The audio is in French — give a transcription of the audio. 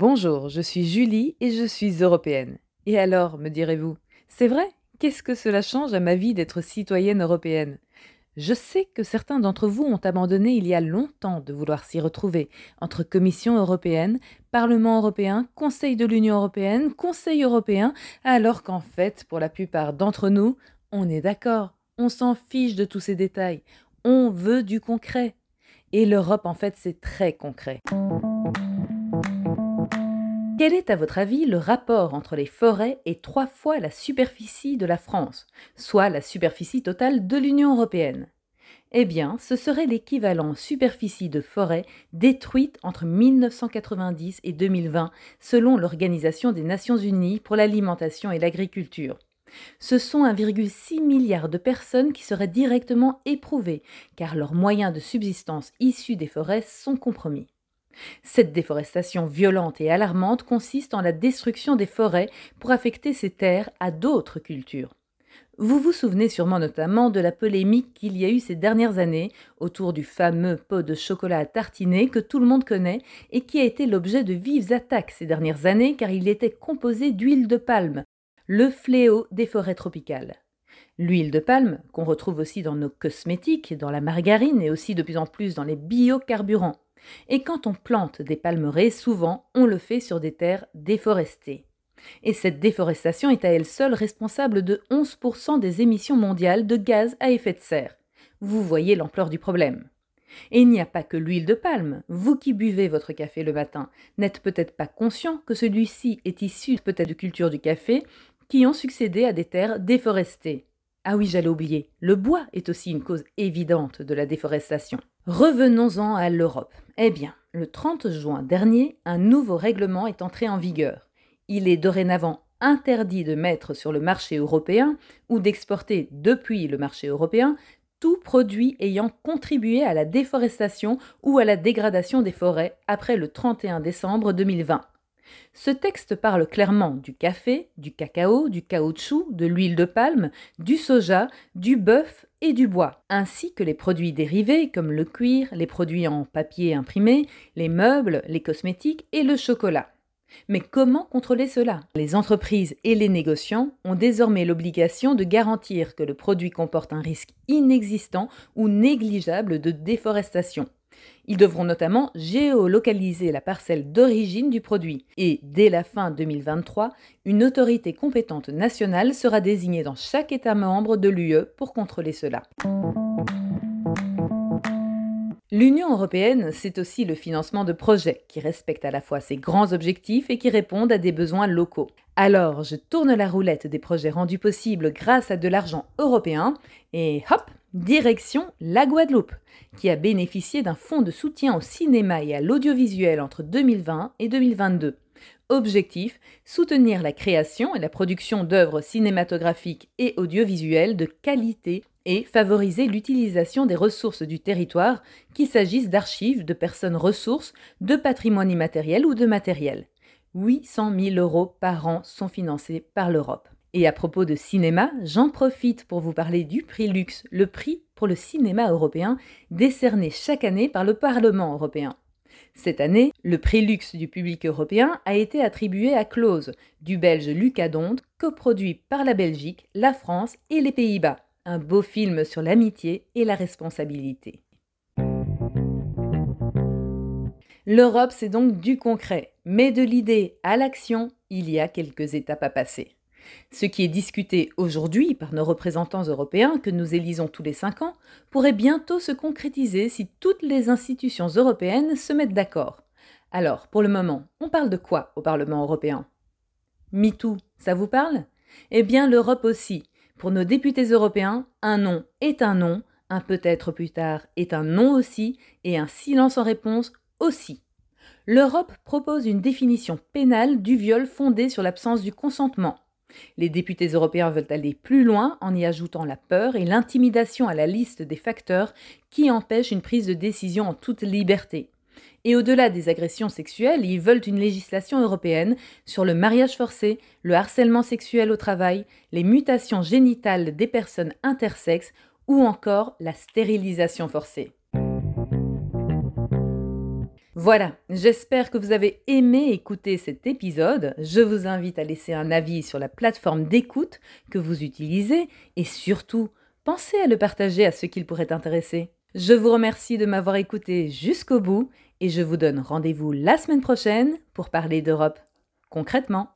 Bonjour, je suis Julie et je suis européenne. Et alors, me direz-vous, c'est vrai? Qu'est-ce que cela change à ma vie d'être citoyenne européenne? Je sais que certains d'entre vous ont abandonné il y a longtemps de vouloir s'y retrouver entre Commission européenne, Parlement européen, Conseil de l'Union européenne, Conseil européen, alors qu'en fait, pour la plupart d'entre nous, on est d'accord, on s'en fiche de tous ces détails, on veut du concret. Et l'Europe, en fait, c'est très concret. Quel est à votre avis le rapport entre les forêts et trois fois la superficie de la France, soit la superficie totale de l'Union européenne? Eh bien, ce serait l'équivalent superficie de forêts détruites entre 1990 et 2020 selon l'Organisation des Nations Unies pour l'alimentation et l'agriculture. Ce sont 1,6 milliard de personnes qui seraient directement éprouvées, car leurs moyens de subsistance issus des forêts sont compromis. Cette déforestation violente et alarmante consiste en la destruction des forêts pour affecter ces terres à d'autres cultures. Vous vous souvenez sûrement notamment de la polémique qu'il y a eu ces dernières années autour du fameux pot de chocolat à tartiner que tout le monde connaît et qui a été l'objet de vives attaques ces dernières années car il était composé d'huile de palme, le fléau des forêts tropicales. L'huile de palme, qu'on retrouve aussi dans nos cosmétiques, dans la margarine et aussi de plus en plus dans les biocarburants. Et quand on plante des palmeraies, souvent on le fait sur des terres déforestées. Et cette déforestation est à elle seule responsable de 11% des émissions mondiales de gaz à effet de serre. Vous voyez l'ampleur du problème. Et il n'y a pas que l'huile de palme. Vous qui buvez votre café le matin, n'êtes peut-être pas conscient que celui-ci est issu peut-être de cultures du café qui ont succédé à des terres déforestées. Ah oui, j'allais oublier, le bois est aussi une cause évidente de la déforestation. Revenons-en à l'Europe. Eh bien, le 30 juin dernier, un nouveau règlement est entré en vigueur. Il est dorénavant interdit de mettre sur le marché européen ou d'exporter depuis le marché européen tout produit ayant contribué à la déforestation ou à la dégradation des forêts après le 31 décembre 2020. Ce texte parle clairement du café, du cacao, du caoutchouc, de l'huile de palme, du soja, du bœuf et du bois, ainsi que les produits dérivés comme le cuir, les produits en papier imprimé, les meubles, les cosmétiques et le chocolat. Mais comment contrôler cela? Les entreprises et les négociants ont désormais l'obligation de garantir que le produit comporte un risque inexistant ou négligeable de déforestation. Ils devront notamment géolocaliser la parcelle d'origine du produit et, dès la fin 2023, une autorité compétente nationale sera désignée dans chaque État membre de l'UE pour contrôler cela. L'Union européenne, c'est aussi le financement de projets qui respectent à la fois ses grands objectifs et qui répondent à des besoins locaux. Alors, je tourne la roulette des projets rendus possibles grâce à de l'argent européen et hop, direction la Guadeloupe, qui a bénéficié d'un fonds de soutien au cinéma et à l'audiovisuel entre 2020 et 2022. Objectif soutenir la création et la production d'œuvres cinématographiques et audiovisuelles de qualité et favoriser l'utilisation des ressources du territoire, qu'il s'agisse d'archives, de personnes ressources, de patrimoine immatériel ou de matériel. 800 000 euros par an sont financés par l'Europe. Et à propos de cinéma, j'en profite pour vous parler du prix Luxe, le prix pour le cinéma européen décerné chaque année par le Parlement européen. Cette année, le prix luxe du public européen a été attribué à Close, du belge Lucas Donde, coproduit par la Belgique, la France et les Pays-Bas un beau film sur l'amitié et la responsabilité. L'Europe, c'est donc du concret, mais de l'idée à l'action, il y a quelques étapes à passer. Ce qui est discuté aujourd'hui par nos représentants européens, que nous élisons tous les cinq ans, pourrait bientôt se concrétiser si toutes les institutions européennes se mettent d'accord. Alors, pour le moment, on parle de quoi au Parlement européen? MeToo, ça vous parle? Eh bien, l'Europe aussi, pour nos députés européens, un non est un non, un peut-être plus tard est un non aussi, et un silence en réponse aussi. L'Europe propose une définition pénale du viol fondée sur l'absence du consentement. Les députés européens veulent aller plus loin en y ajoutant la peur et l'intimidation à la liste des facteurs qui empêchent une prise de décision en toute liberté. Et au-delà des agressions sexuelles, ils veulent une législation européenne sur le mariage forcé, le harcèlement sexuel au travail, les mutations génitales des personnes intersexes ou encore la stérilisation forcée. Voilà, j'espère que vous avez aimé écouter cet épisode. Je vous invite à laisser un avis sur la plateforme d'écoute que vous utilisez et surtout, pensez à le partager à ceux qu'il pourrait intéresser. Je vous remercie de m'avoir écouté jusqu'au bout et je vous donne rendez-vous la semaine prochaine pour parler d'Europe concrètement.